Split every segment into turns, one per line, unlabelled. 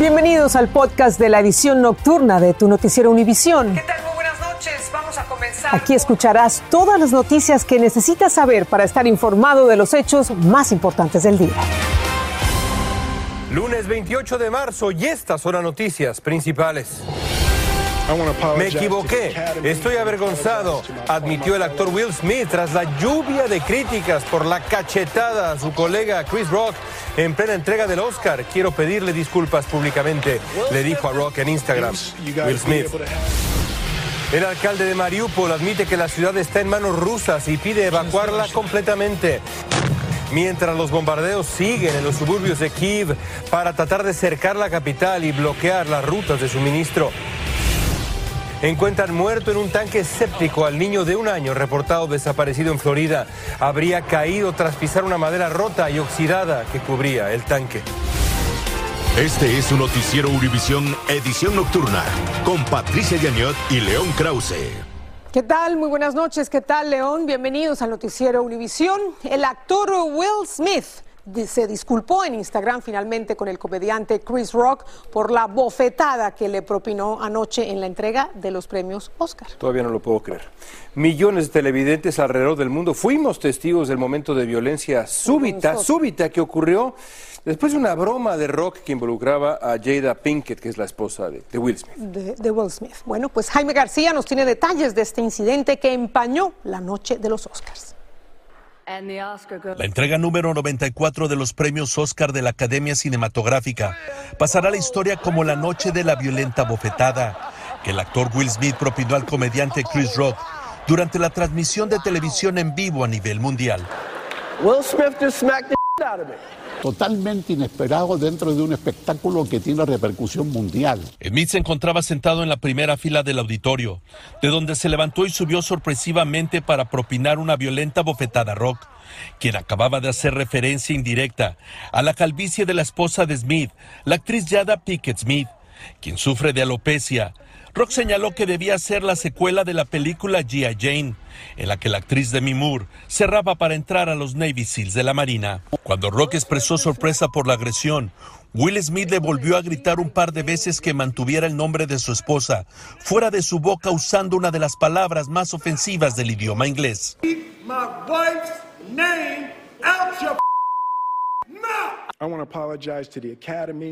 Bienvenidos al podcast de la edición nocturna de tu noticiero Univisión.
¿Qué tal? Muy buenas noches. Vamos a comenzar.
Aquí escucharás todas las noticias que necesitas saber para estar informado de los hechos más importantes del día.
Lunes 28 de marzo y estas son las noticias principales. Me equivoqué, estoy avergonzado, admitió el actor Will Smith tras la lluvia de críticas por la cachetada a su colega Chris Rock en plena entrega del Oscar. Quiero pedirle disculpas públicamente, le dijo a Rock en Instagram. Will Smith. El alcalde de Mariupol admite que la ciudad está en manos rusas y pide evacuarla completamente. Mientras los bombardeos siguen en los suburbios de Kiev para tratar de cercar la capital y bloquear las rutas de suministro. Encuentran muerto en un tanque séptico al niño de un año reportado desaparecido en Florida. Habría caído tras pisar una madera rota y oxidada que cubría el tanque.
Este es su noticiero Univisión Edición Nocturna con Patricia Yañot y León Krause.
¿Qué tal? Muy buenas noches. ¿Qué tal, León? Bienvenidos al noticiero Univisión. El actor Will Smith se disculpó en Instagram finalmente con el comediante Chris Rock por la bofetada que le propinó anoche en la entrega de los premios Oscar.
Todavía no lo puedo creer. Millones de televidentes alrededor del mundo fuimos testigos del momento de violencia súbita, súbita que ocurrió después de una broma de rock que involucraba a Jada Pinkett, que es la esposa de, Will Smith.
De, de Will Smith. Bueno, pues Jaime García nos tiene detalles de este incidente que empañó la noche de los Oscars.
La entrega número 94 de los premios Oscar de la Academia Cinematográfica pasará a la historia como la noche de la violenta bofetada que el actor Will Smith propinó al comediante Chris Rock durante la transmisión de televisión en vivo a nivel mundial.
Will Smith just smacked the out of me
totalmente inesperado dentro de un espectáculo que tiene repercusión mundial.
Smith se encontraba sentado en la primera fila del auditorio, de donde se levantó y subió sorpresivamente para propinar una violenta bofetada a Rock, quien acababa de hacer referencia indirecta a la calvicie de la esposa de Smith, la actriz Jada Pickett Smith, quien sufre de alopecia Rock señaló que debía ser la secuela de la película G.I. Jane, en la que la actriz Demi Moore cerraba para entrar a los Navy SEALs de la Marina. Cuando Rock expresó sorpresa por la agresión, Will Smith le volvió a gritar un par de veces que mantuviera el nombre de su esposa fuera de su boca usando una de las palabras más ofensivas del idioma inglés.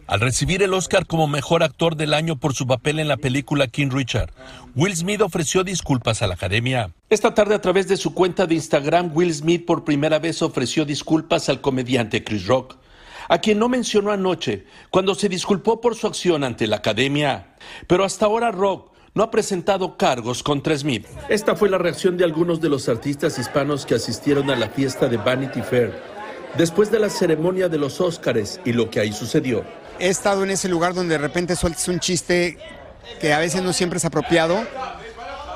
Al recibir el Oscar como mejor actor del año por su papel en la película King Richard, Will Smith ofreció disculpas a la academia. Esta tarde a través de su cuenta de Instagram, Will Smith por primera vez ofreció disculpas al comediante Chris Rock, a quien no mencionó anoche cuando se disculpó por su acción ante la academia. Pero hasta ahora Rock no ha presentado cargos contra Smith. Esta fue la reacción de algunos de los artistas hispanos que asistieron a la fiesta de Vanity Fair después de la ceremonia de los Óscares y lo que ahí sucedió.
He estado en ese lugar donde de repente sueltas un chiste que a veces no siempre es apropiado,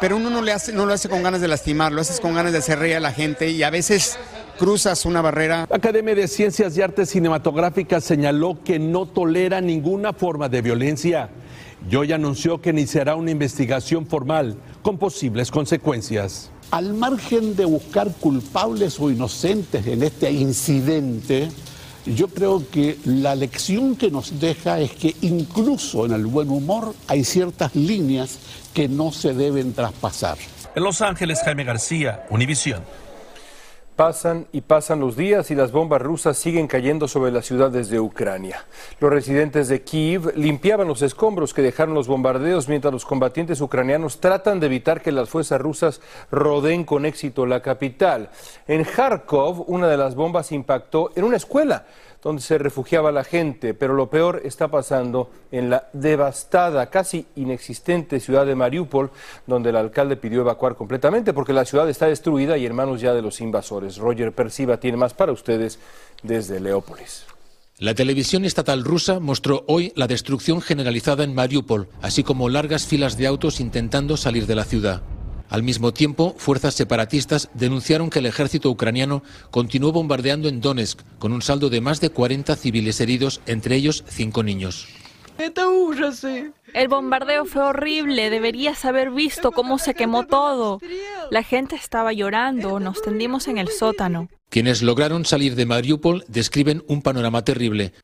pero uno no, le hace, no lo hace con ganas de lastimar, lo haces con ganas de hacer reír a la gente y a veces cruzas una barrera.
La Academia de Ciencias y Artes Cinematográficas señaló que no tolera ninguna forma de violencia y hoy anunció que iniciará una investigación formal con posibles consecuencias
al margen de buscar culpables o inocentes en este incidente, yo creo que la lección que nos deja es que incluso en el buen humor hay ciertas líneas que no se deben traspasar.
En Los Ángeles, Jaime García, Univisión.
Pasan y pasan los días y las bombas rusas siguen cayendo sobre las ciudades de Ucrania. Los residentes de Kiev limpiaban los escombros que dejaron los bombardeos mientras los combatientes ucranianos tratan de evitar que las fuerzas rusas rodeen con éxito la capital. En Kharkov, una de las bombas impactó en una escuela donde se refugiaba la gente, pero lo peor está pasando en la devastada, casi inexistente ciudad de Mariupol, donde el alcalde pidió evacuar completamente porque la ciudad está destruida y en manos ya de los invasores. Roger Persiva tiene más para ustedes desde Leópolis.
La televisión estatal rusa mostró hoy la destrucción generalizada en Mariupol, así como largas filas de autos intentando salir de la ciudad. Al mismo tiempo, fuerzas separatistas denunciaron que el ejército ucraniano continuó bombardeando en Donetsk, con un saldo de más de 40 civiles heridos, entre ellos cinco niños.
El bombardeo fue horrible, deberías haber visto cómo se quemó todo. La gente estaba llorando, nos tendimos en el sótano.
Quienes lograron salir de Mariupol describen un panorama terrible.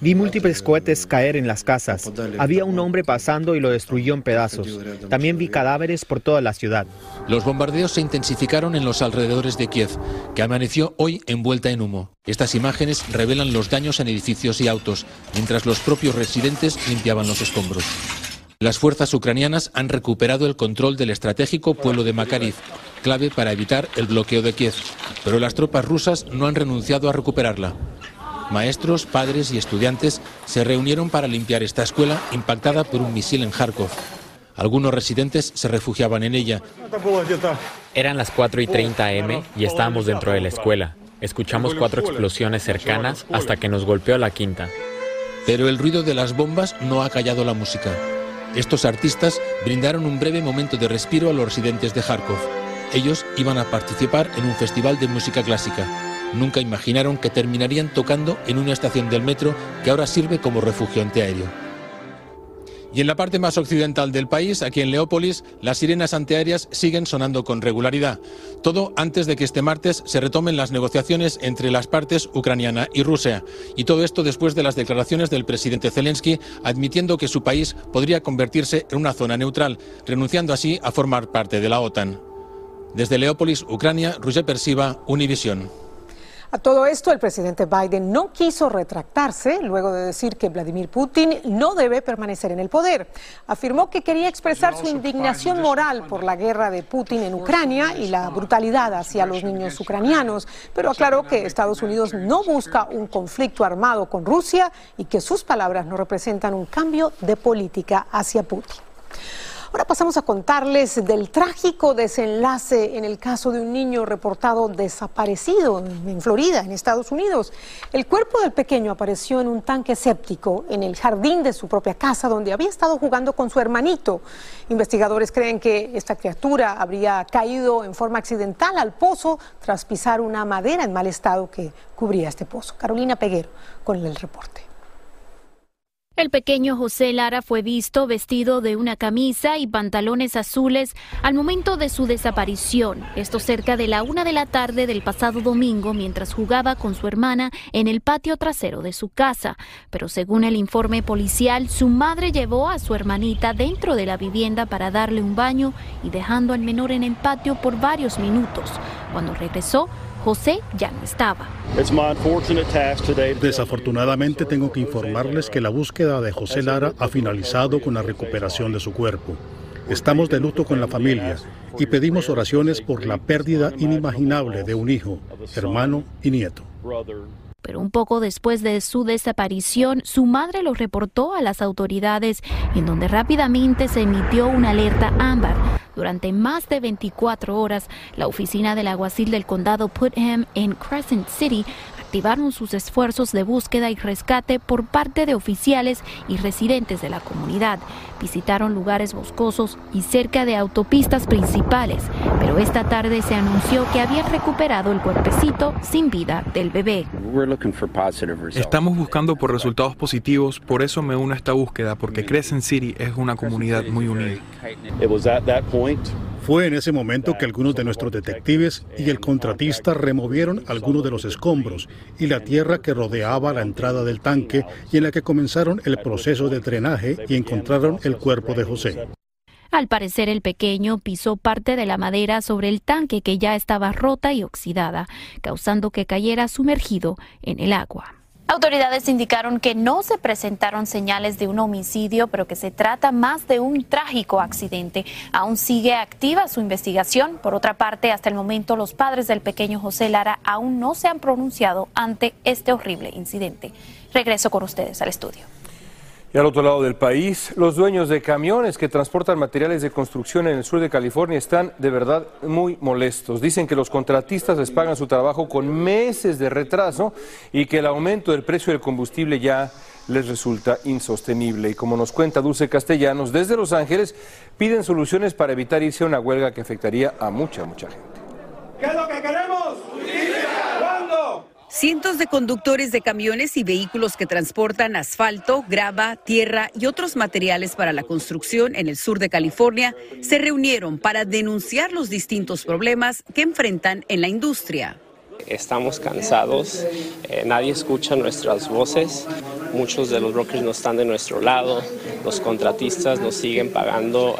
Vi múltiples cohetes caer en las casas. Había un hombre pasando y lo destruyó en pedazos. También vi cadáveres por toda la ciudad.
Los bombardeos se intensificaron en los alrededores de Kiev, que amaneció hoy envuelta en humo. Estas imágenes revelan los daños en edificios y autos, mientras los propios residentes limpiaban los escombros. Las fuerzas ucranianas han recuperado el control del estratégico pueblo de Makariv, clave para evitar el bloqueo de Kiev, pero las tropas rusas no han renunciado a recuperarla. Maestros, padres y estudiantes se reunieron para limpiar esta escuela impactada por un misil en Kharkov. Algunos residentes se refugiaban en ella.
Eran las 4 y 30 am y estábamos dentro de la escuela. Escuchamos cuatro explosiones cercanas hasta que nos golpeó la quinta.
Pero el ruido de las bombas no ha callado la música. Estos artistas brindaron un breve momento de respiro a los residentes de Kharkov. Ellos iban a participar en un festival de música clásica. Nunca imaginaron que terminarían tocando en una estación del metro que ahora sirve como refugio antiaéreo. Y en la parte más occidental del país, aquí en Leópolis, las sirenas antiaéreas siguen sonando con regularidad. Todo antes de que este martes se retomen las negociaciones entre las partes ucraniana y Rusia. Y todo esto después de las declaraciones del presidente Zelensky admitiendo que su país podría convertirse en una zona neutral, renunciando así a formar parte de la OTAN. Desde Leópolis, Ucrania, Roger Persiva, Univisión.
A todo esto, el presidente Biden no quiso retractarse luego de decir que Vladimir Putin no debe permanecer en el poder. Afirmó que quería expresar su indignación moral por la guerra de Putin en Ucrania y la brutalidad hacia los niños ucranianos, pero aclaró que Estados Unidos no busca un conflicto armado con Rusia y que sus palabras no representan un cambio de política hacia Putin. Ahora pasamos a contarles del trágico desenlace en el caso de un niño reportado desaparecido en Florida, en Estados Unidos. El cuerpo del pequeño apareció en un tanque séptico en el jardín de su propia casa donde había estado jugando con su hermanito. Investigadores creen que esta criatura habría caído en forma accidental al pozo tras pisar una madera en mal estado que cubría este pozo. Carolina Peguero con el reporte.
El pequeño José Lara fue visto vestido de una camisa y pantalones azules al momento de su desaparición, esto cerca de la una de la tarde del pasado domingo mientras jugaba con su hermana en el patio trasero de su casa. Pero según el informe policial, su madre llevó a su hermanita dentro de la vivienda para darle un baño y dejando al menor en el patio por varios minutos. Cuando regresó, José ya no estaba.
Desafortunadamente tengo que informarles que la búsqueda de José Lara ha finalizado con la recuperación de su cuerpo. Estamos de luto con la familia y pedimos oraciones por la pérdida inimaginable de un hijo, hermano y nieto.
Pero un poco después de su desaparición, su madre lo reportó a las autoridades, en donde rápidamente se emitió una alerta ámbar durante más de 24 horas, la oficina del alguacil del condado Putnam en Crescent City activaron sus esfuerzos de búsqueda y rescate por parte de oficiales y residentes de la comunidad. Visitaron lugares boscosos y cerca de autopistas principales, pero esta tarde se anunció que habían recuperado el cuerpecito sin vida del bebé.
Estamos buscando por resultados positivos, por eso me uno a esta búsqueda, porque Crescent City es una comunidad muy unida.
Fue en ese momento que algunos de nuestros detectives y el contratista removieron algunos de los escombros y la tierra que rodeaba la entrada del tanque y en la que comenzaron el proceso de drenaje y encontraron el cuerpo de José.
Al parecer el pequeño pisó parte de la madera sobre el tanque que ya estaba rota y oxidada, causando que cayera sumergido en el agua. Autoridades indicaron que no se presentaron señales de un homicidio, pero que se trata más de un trágico accidente. Aún sigue activa su investigación. Por otra parte, hasta el momento los padres del pequeño José Lara aún no se han pronunciado ante este horrible incidente. Regreso con ustedes al estudio.
Y al otro lado del país, los dueños de camiones que transportan materiales de construcción en el sur de California están de verdad muy molestos. Dicen que los contratistas les pagan su trabajo con meses de retraso y que el aumento del precio del combustible ya les resulta insostenible. Y como nos cuenta Dulce Castellanos, desde Los Ángeles piden soluciones para evitar irse a una huelga que afectaría a mucha, mucha gente.
¿Qué es lo que queremos?
Cientos de conductores de camiones y vehículos que transportan asfalto, grava, tierra y otros materiales para la construcción en el sur de California se reunieron para denunciar los distintos problemas que enfrentan en la industria.
Estamos cansados, eh, nadie escucha nuestras voces, muchos de los brokers no están de nuestro lado, los contratistas nos siguen pagando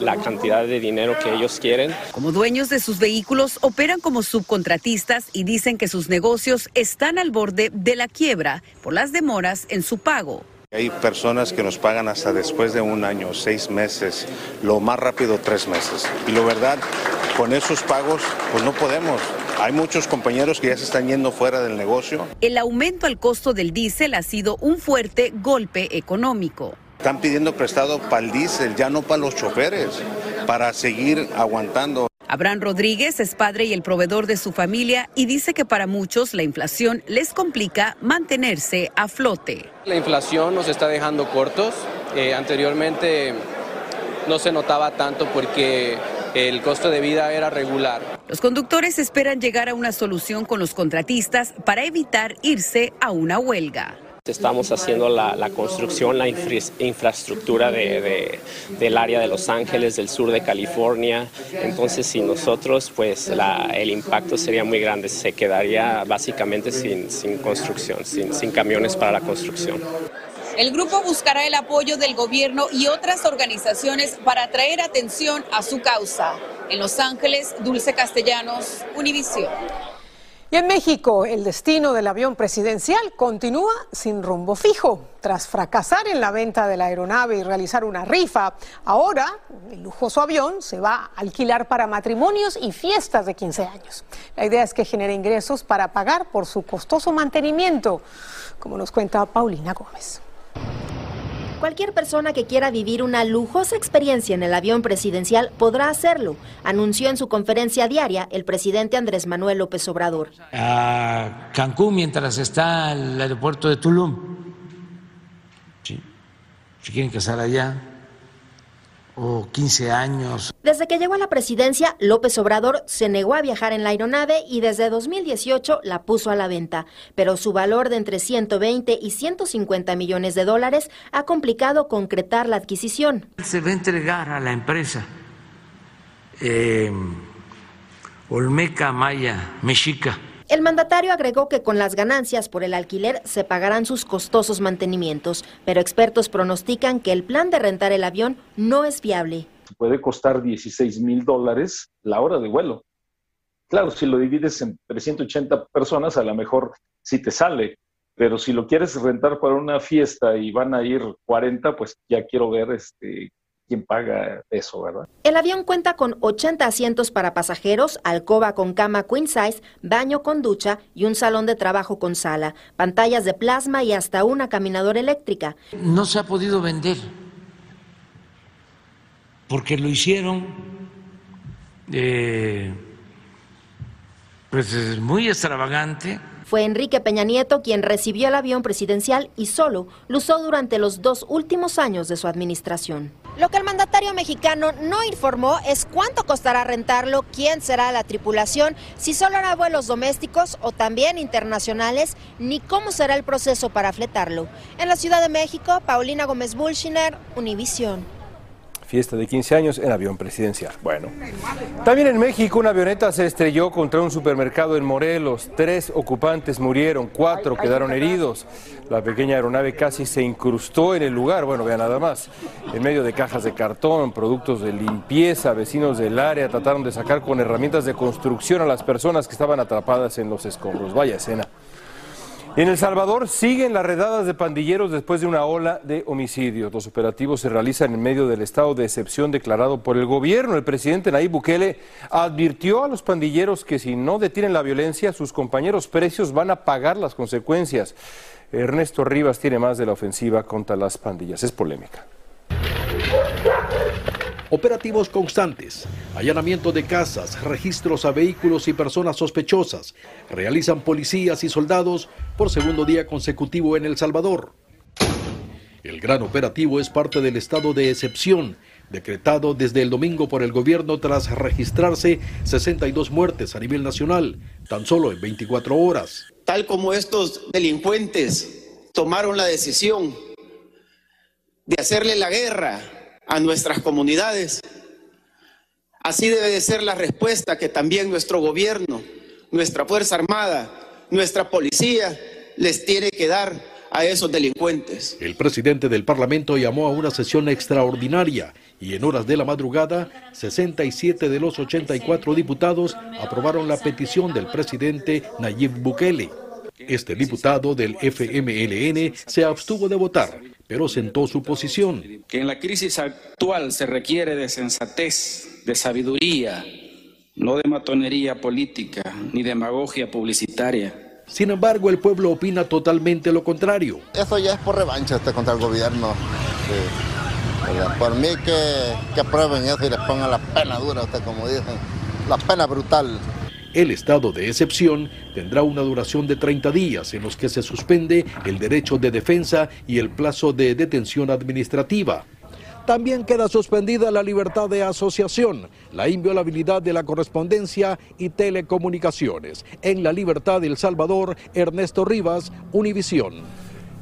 la cantidad de dinero que ellos quieren.
Como dueños de sus vehículos, operan como subcontratistas y dicen que sus negocios están al borde de la quiebra por las demoras en su pago.
Hay personas que nos pagan hasta después de un año, seis meses, lo más rápido tres meses. Y lo verdad, con esos pagos, pues no podemos. Hay muchos compañeros que ya se están yendo fuera del negocio.
El aumento al costo del diésel ha sido un fuerte golpe económico.
Están pidiendo prestado para el diésel, ya no para los choferes, para seguir aguantando.
Abraham Rodríguez es padre y el proveedor de su familia y dice que para muchos la inflación les complica mantenerse a flote.
La inflación nos está dejando cortos. Eh, anteriormente no se notaba tanto porque el costo de vida era regular.
Los conductores esperan llegar a una solución con los contratistas para evitar irse a una huelga.
Estamos haciendo la, construcción, la infraestructura del área de Los Ángeles, del sur de California. Entonces, si nosotros, pues el impacto sería muy grande. Se quedaría básicamente sin, construcción, sin, sin camiones para la construcción.
El grupo buscará el apoyo del gobierno y otras organizaciones para traer atención a su causa. En Los Ángeles, Dulce Castellanos, Univisión.
Y en México, el destino del avión presidencial continúa sin rumbo fijo. Tras fracasar en la venta de la aeronave y realizar una rifa, ahora el lujoso avión se va a alquilar para matrimonios y fiestas de 15 años. La idea es que genere ingresos para pagar por su costoso mantenimiento, como nos cuenta Paulina Gómez.
Cualquier persona que quiera vivir una lujosa experiencia en el avión presidencial podrá hacerlo, anunció en su conferencia diaria el presidente Andrés Manuel López Obrador.
A Cancún mientras está el aeropuerto de Tulum. Sí. Si quieren casar allá, o 15 años.
Desde que llegó a la presidencia, López Obrador se negó a viajar en la aeronave y desde 2018 la puso a la venta, pero su valor de entre 120 y 150 millones de dólares ha complicado concretar la adquisición.
Se va a entregar a la empresa eh, Olmeca Maya Mexica
el mandatario agregó que con las ganancias por el alquiler se pagarán sus costosos mantenimientos, pero expertos pronostican que el plan de rentar el avión no es viable.
Puede costar 16 mil dólares la hora de vuelo. Claro, si lo divides en 380 personas, a lo mejor sí te sale, pero si lo quieres rentar para una fiesta y van a ir 40, pues ya quiero ver este, quién paga eso, ¿verdad?
El avión cuenta con 80 asientos para pasajeros, alcoba con cama queen size, baño con ducha y un salón de trabajo con sala, pantallas de plasma y hasta una caminadora eléctrica.
No se ha podido vender porque lo hicieron eh, pues muy extravagante
fue Enrique Peña Nieto quien recibió el avión presidencial y solo lo usó durante los dos últimos años de su administración. Lo que el mandatario mexicano no informó es cuánto costará rentarlo, quién será la tripulación, si solo hará vuelos domésticos o también internacionales, ni cómo será el proceso para fletarlo. En la Ciudad de México, Paulina Gómez Bulshiner, Univisión
fiesta de 15 años en avión presidencial. Bueno, también en México una avioneta se estrelló contra un supermercado en Morelos. Tres ocupantes murieron, cuatro quedaron heridos. La pequeña aeronave casi se incrustó en el lugar, bueno, vean nada más. En medio de cajas de cartón, productos de limpieza, vecinos del área trataron de sacar con herramientas de construcción a las personas que estaban atrapadas en los escombros. Vaya escena. En El Salvador siguen las redadas de pandilleros después de una ola de homicidios. Los operativos se realizan en medio del estado de excepción declarado por el gobierno. El presidente Nayib Bukele advirtió a los pandilleros que si no detienen la violencia, sus compañeros precios van a pagar las consecuencias. Ernesto Rivas tiene más de la ofensiva contra las pandillas. Es polémica
operativos constantes, allanamiento de casas, registros a vehículos y personas sospechosas, realizan policías y soldados por segundo día consecutivo en El Salvador. El gran operativo es parte del estado de excepción, decretado desde el domingo por el gobierno tras registrarse 62 muertes a nivel nacional, tan solo en 24 horas.
Tal como estos delincuentes tomaron la decisión de hacerle la guerra a nuestras comunidades. Así debe de ser la respuesta que también nuestro gobierno, nuestra Fuerza Armada, nuestra policía les tiene que dar a esos delincuentes.
El presidente del Parlamento llamó a una sesión extraordinaria y en horas de la madrugada, 67 de los 84 diputados aprobaron la petición del presidente Nayib Bukele. Este diputado del FMLN se abstuvo de votar, pero sentó su posición.
Que en la crisis actual se requiere de sensatez, de sabiduría, no de matonería política ni demagogia publicitaria.
Sin embargo, el pueblo opina totalmente lo contrario.
Eso ya es por revancha este contra el gobierno. Por mí que, que aprueben eso y les pongan la pena dura, usted como dicen, la pena brutal.
El estado de excepción tendrá una duración de 30 días en los que se suspende el derecho de defensa y el plazo de detención administrativa. También queda suspendida la libertad de asociación, la inviolabilidad de la correspondencia y telecomunicaciones. En la libertad de El Salvador, Ernesto Rivas, Univisión.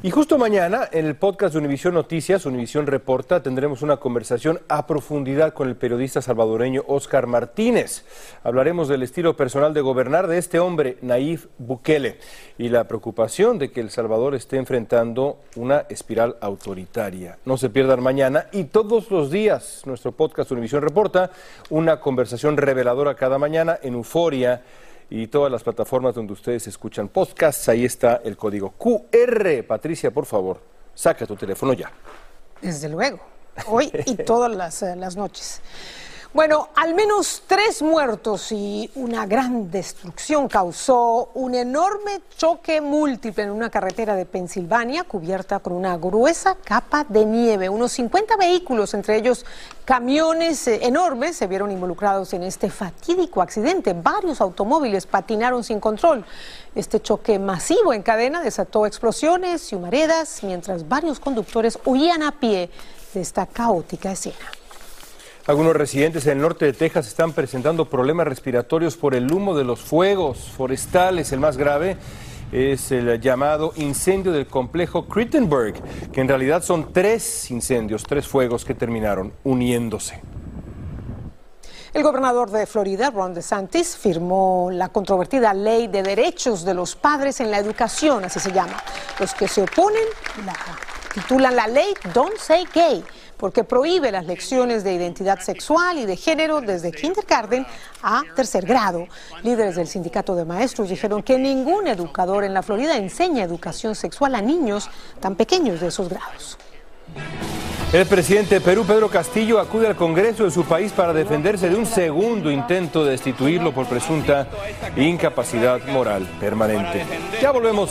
Y justo mañana, en el podcast de Univisión Noticias, Univisión Reporta, tendremos una conversación a profundidad con el periodista salvadoreño Oscar Martínez. Hablaremos del estilo personal de gobernar de este hombre, Naif Bukele, y la preocupación de que El Salvador esté enfrentando una espiral autoritaria. No se pierdan mañana y todos los días, nuestro podcast Univisión Reporta, una conversación reveladora cada mañana en Euforia y todas las plataformas donde ustedes escuchan podcasts. Ahí está el código QR. Patricia, por favor, saca tu teléfono ya.
Desde luego, hoy y todas las, eh, las noches. Bueno, al menos tres muertos y una gran destrucción causó un enorme choque múltiple en una carretera de Pensilvania cubierta con una gruesa capa de nieve. Unos 50 vehículos, entre ellos camiones eh, enormes, se vieron involucrados en este fatídico accidente. Varios automóviles patinaron sin control. Este choque masivo en cadena desató explosiones y humaredas mientras varios conductores huían a pie de esta caótica escena.
Algunos residentes en el norte de Texas están presentando problemas respiratorios por el humo de los fuegos forestales. El más grave es el llamado incendio del complejo Crittenberg, que en realidad son tres incendios, tres fuegos que terminaron uniéndose.
El gobernador de Florida, Ron DeSantis, firmó la controvertida ley de derechos de los padres en la educación, así se llama. Los que se oponen la titulan la ley Don't Say Gay porque prohíbe las lecciones de identidad sexual y de género desde kindergarten a tercer grado. Líderes del sindicato de maestros dijeron que ningún educador en la Florida enseña educación sexual a niños tan pequeños de esos grados.
El presidente de Perú, Pedro Castillo, acude al Congreso de su país para defenderse de un segundo intento de destituirlo por presunta incapacidad moral permanente. Ya volvemos.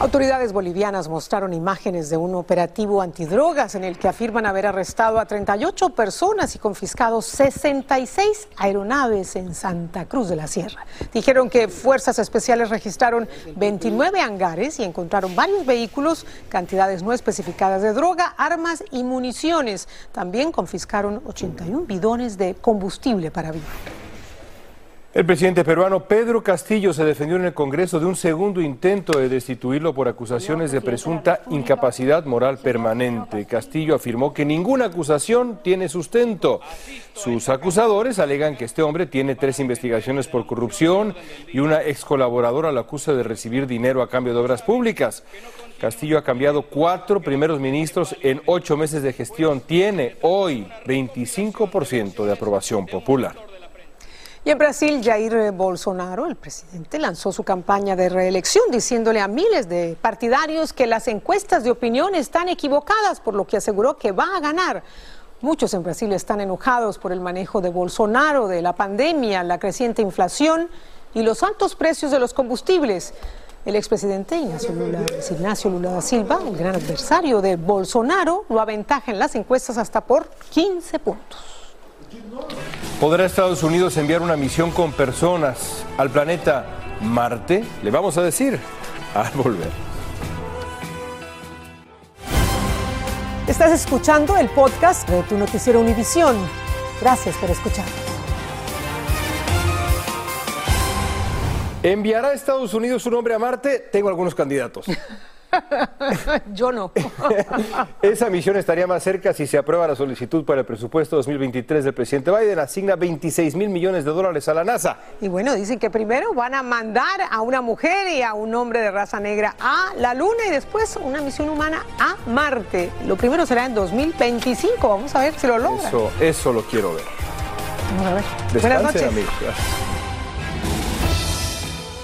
Autoridades bolivianas mostraron imágenes de un operativo antidrogas en el que afirman haber arrestado a 38 personas y confiscado 66 aeronaves en Santa Cruz de la Sierra. Dijeron que fuerzas especiales registraron 29 hangares y encontraron varios vehículos, cantidades no especificadas de droga, armas y municiones. También confiscaron 81 bidones de combustible para vivir.
El presidente peruano Pedro Castillo se defendió en el Congreso de un segundo intento de destituirlo por acusaciones de presunta incapacidad moral permanente. Castillo afirmó que ninguna acusación tiene sustento. Sus acusadores alegan que este hombre tiene tres investigaciones por corrupción y una ex colaboradora lo acusa de recibir dinero a cambio de obras públicas. Castillo ha cambiado cuatro primeros ministros en ocho meses de gestión. Tiene hoy 25% de aprobación popular.
Y en Brasil, Jair Bolsonaro, el presidente, lanzó su campaña de reelección diciéndole a miles de partidarios que las encuestas de opinión están equivocadas, por lo que aseguró que va a ganar. Muchos en Brasil están enojados por el manejo de Bolsonaro, de la pandemia, la creciente inflación y los altos precios de los combustibles. El expresidente Ignacio Lula, Ignacio Lula da Silva, el gran adversario de Bolsonaro, lo aventaja en las encuestas hasta por 15 puntos.
¿Podrá Estados Unidos enviar una misión con personas al planeta Marte? Le vamos a decir al volver.
Estás escuchando el podcast de tu noticiero Univisión. Gracias por escuchar.
¿Enviará Estados Unidos un hombre a Marte? Tengo algunos candidatos.
Yo no.
Esa misión estaría más cerca si se aprueba la solicitud para el presupuesto 2023 del presidente Biden. Asigna 26 mil millones de dólares a la NASA.
Y bueno, dicen que primero van a mandar a una mujer y a un hombre de raza negra a la Luna y después una misión humana a Marte. Lo primero será en 2025. Vamos a ver si lo logra.
Eso, eso lo quiero ver.
Vamos a ver. Buenas noches.
Amigos.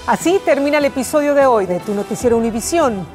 Así termina el episodio de hoy de Tu Noticiero Univisión.